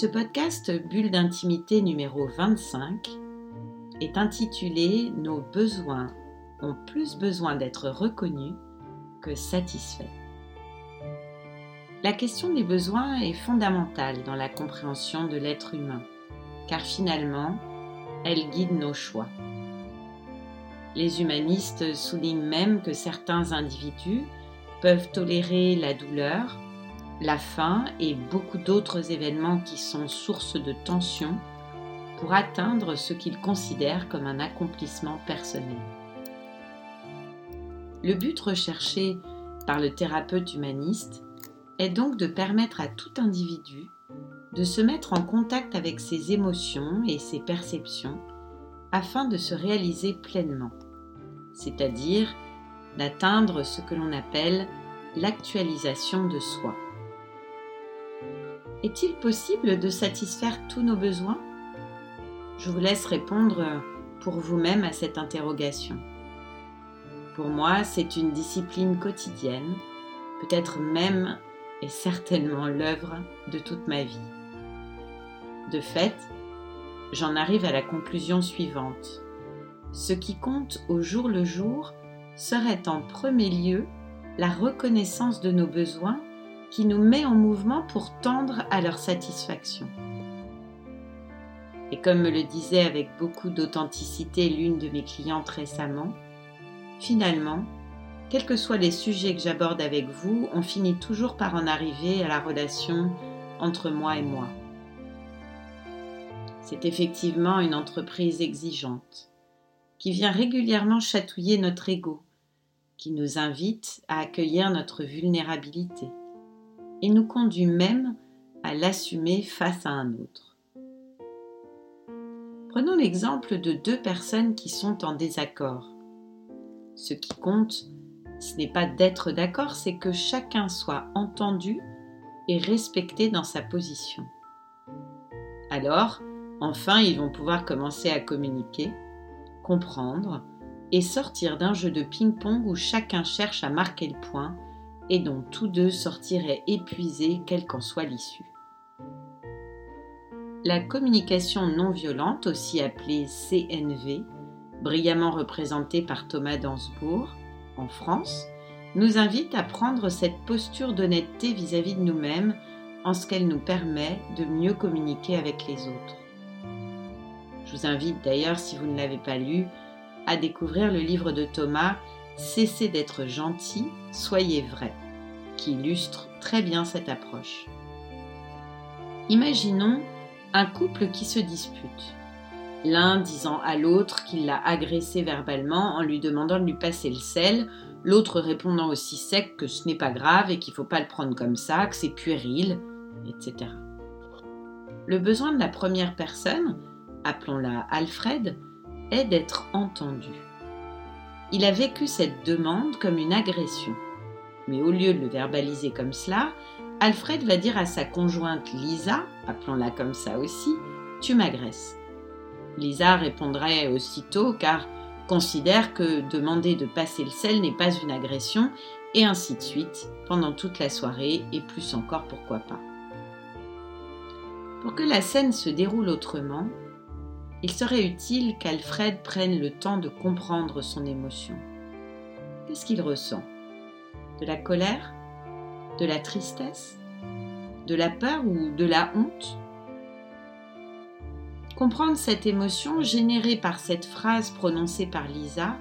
Ce podcast Bulle d'intimité numéro 25 est intitulé Nos besoins ont plus besoin d'être reconnus que satisfaits. La question des besoins est fondamentale dans la compréhension de l'être humain, car finalement, elle guide nos choix. Les humanistes soulignent même que certains individus peuvent tolérer la douleur, la faim et beaucoup d'autres événements qui sont source de tension pour atteindre ce qu'ils considèrent comme un accomplissement personnel. Le but recherché par le thérapeute humaniste est donc de permettre à tout individu de se mettre en contact avec ses émotions et ses perceptions afin de se réaliser pleinement, c'est-à-dire d'atteindre ce que l'on appelle l'actualisation de soi. Est-il possible de satisfaire tous nos besoins? Je vous laisse répondre pour vous-même à cette interrogation. Pour moi, c'est une discipline quotidienne, peut-être même et certainement l'œuvre de toute ma vie. De fait, j'en arrive à la conclusion suivante. Ce qui compte au jour le jour serait en premier lieu la reconnaissance de nos besoins qui nous met en mouvement pour tendre à leur satisfaction. Et comme me le disait avec beaucoup d'authenticité l'une de mes clientes récemment, finalement, quels que soient les sujets que j'aborde avec vous, on finit toujours par en arriver à la relation entre moi et moi. C'est effectivement une entreprise exigeante qui vient régulièrement chatouiller notre ego, qui nous invite à accueillir notre vulnérabilité et nous conduit même à l'assumer face à un autre. Prenons l'exemple de deux personnes qui sont en désaccord. Ce qui compte, ce n'est pas d'être d'accord, c'est que chacun soit entendu et respecté dans sa position. Alors, enfin, ils vont pouvoir commencer à communiquer, comprendre et sortir d'un jeu de ping-pong où chacun cherche à marquer le point et dont tous deux sortiraient épuisés quelle qu'en soit l'issue. La communication non violente, aussi appelée CNV, brillamment représentée par Thomas Dansbourg en France, nous invite à prendre cette posture d'honnêteté vis-à-vis de nous-mêmes en ce qu'elle nous permet de mieux communiquer avec les autres. Je vous invite d'ailleurs, si vous ne l'avez pas lu, à découvrir le livre de Thomas Cessez d'être gentil, soyez vrai, qui illustre très bien cette approche. Imaginons un couple qui se dispute. L'un disant à l'autre qu'il l'a agressé verbalement en lui demandant de lui passer le sel, l'autre répondant aussi sec que ce n'est pas grave et qu'il ne faut pas le prendre comme ça, que c'est puéril, etc. Le besoin de la première personne, appelons-la Alfred, est d'être entendu. Il a vécu cette demande comme une agression. Mais au lieu de le verbaliser comme cela, Alfred va dire à sa conjointe Lisa, appelons-la comme ça aussi, Tu m'agresses. Lisa répondrait aussitôt car considère que demander de passer le sel n'est pas une agression, et ainsi de suite, pendant toute la soirée, et plus encore pourquoi pas. Pour que la scène se déroule autrement, il serait utile qu'Alfred prenne le temps de comprendre son émotion. Qu'est-ce qu'il ressent? De la colère? De la tristesse? De la peur ou de la honte? Comprendre cette émotion générée par cette phrase prononcée par Lisa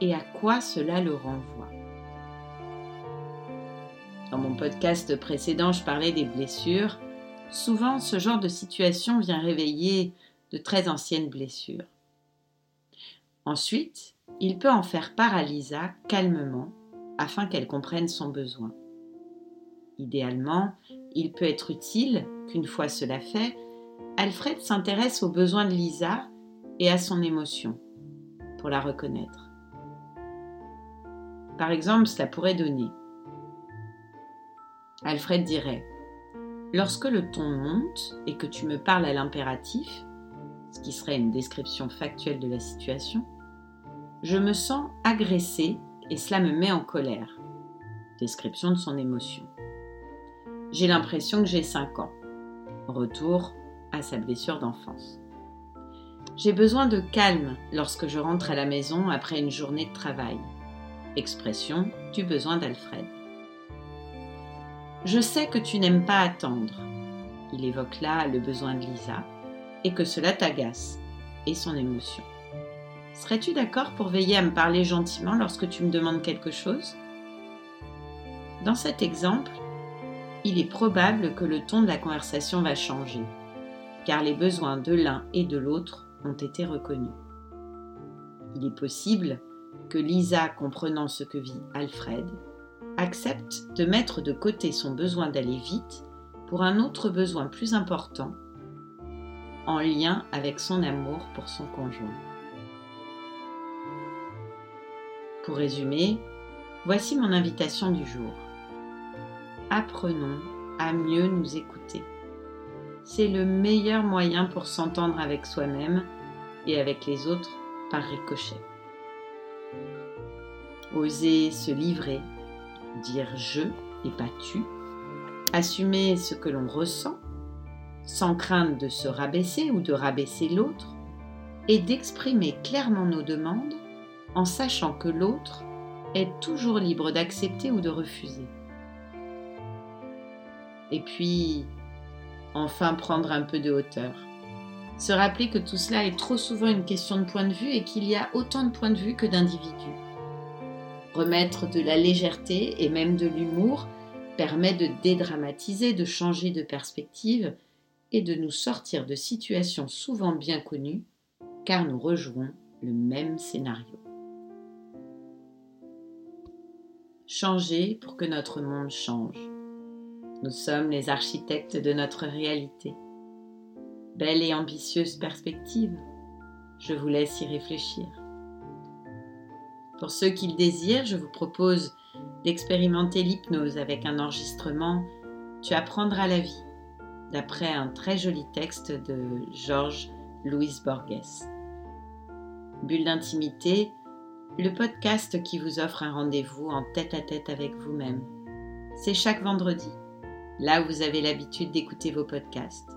et à quoi cela le renvoie. Dans mon podcast précédent, je parlais des blessures. Souvent, ce genre de situation vient réveiller de très anciennes blessures. Ensuite, il peut en faire part à Lisa calmement afin qu'elle comprenne son besoin. Idéalement, il peut être utile qu'une fois cela fait, Alfred s'intéresse aux besoins de Lisa et à son émotion pour la reconnaître. Par exemple, cela pourrait donner. Alfred dirait Lorsque le ton monte et que tu me parles à l'impératif, ce qui serait une description factuelle de la situation, je me sens agressé et cela me met en colère. Description de son émotion. J'ai l'impression que j'ai 5 ans. Retour à sa blessure d'enfance. J'ai besoin de calme lorsque je rentre à la maison après une journée de travail. Expression du besoin d'Alfred. Je sais que tu n'aimes pas attendre. Il évoque là le besoin de Lisa et que cela t'agace et son émotion. Serais-tu d'accord pour veiller à me parler gentiment lorsque tu me demandes quelque chose? Dans cet exemple, il est probable que le ton de la conversation va changer, car les besoins de l'un et de l'autre ont été reconnus. Il est possible que Lisa, comprenant ce que vit Alfred, accepte de mettre de côté son besoin d'aller vite pour un autre besoin plus important en lien avec son amour pour son conjoint. Pour résumer, voici mon invitation du jour. Apprenons à mieux nous écouter. C'est le meilleur moyen pour s'entendre avec soi-même et avec les autres par ricochet. Oser se livrer dire je et pas tu, assumer ce que l'on ressent, sans crainte de se rabaisser ou de rabaisser l'autre, et d'exprimer clairement nos demandes en sachant que l'autre est toujours libre d'accepter ou de refuser. Et puis, enfin prendre un peu de hauteur. Se rappeler que tout cela est trop souvent une question de point de vue et qu'il y a autant de points de vue que d'individus. Remettre de la légèreté et même de l'humour permet de dédramatiser, de changer de perspective et de nous sortir de situations souvent bien connues car nous rejouons le même scénario. Changer pour que notre monde change. Nous sommes les architectes de notre réalité. Belle et ambitieuse perspective. Je vous laisse y réfléchir. Pour ceux qui le désirent, je vous propose d'expérimenter l'hypnose avec un enregistrement Tu apprendras la vie, d'après un très joli texte de Georges Louis Borges. Bulle d'intimité, le podcast qui vous offre un rendez-vous en tête à tête avec vous-même. C'est chaque vendredi, là où vous avez l'habitude d'écouter vos podcasts.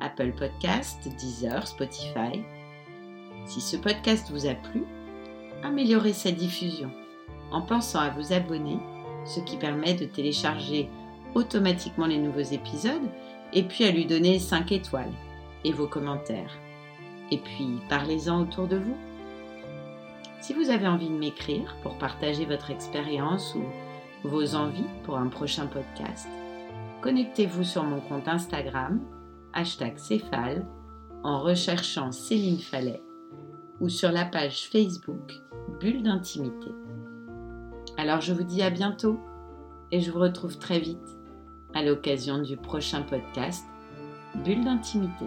Apple Podcast, Deezer, Spotify. Si ce podcast vous a plu, améliorer sa diffusion en pensant à vous abonner, ce qui permet de télécharger automatiquement les nouveaux épisodes et puis à lui donner 5 étoiles et vos commentaires. Et puis parlez-en autour de vous. Si vous avez envie de m'écrire pour partager votre expérience ou vos envies pour un prochain podcast, connectez-vous sur mon compte Instagram, hashtag Céphale, en recherchant Céline Fallet ou sur la page Facebook Bulle d'intimité. Alors je vous dis à bientôt et je vous retrouve très vite à l'occasion du prochain podcast Bulle d'intimité.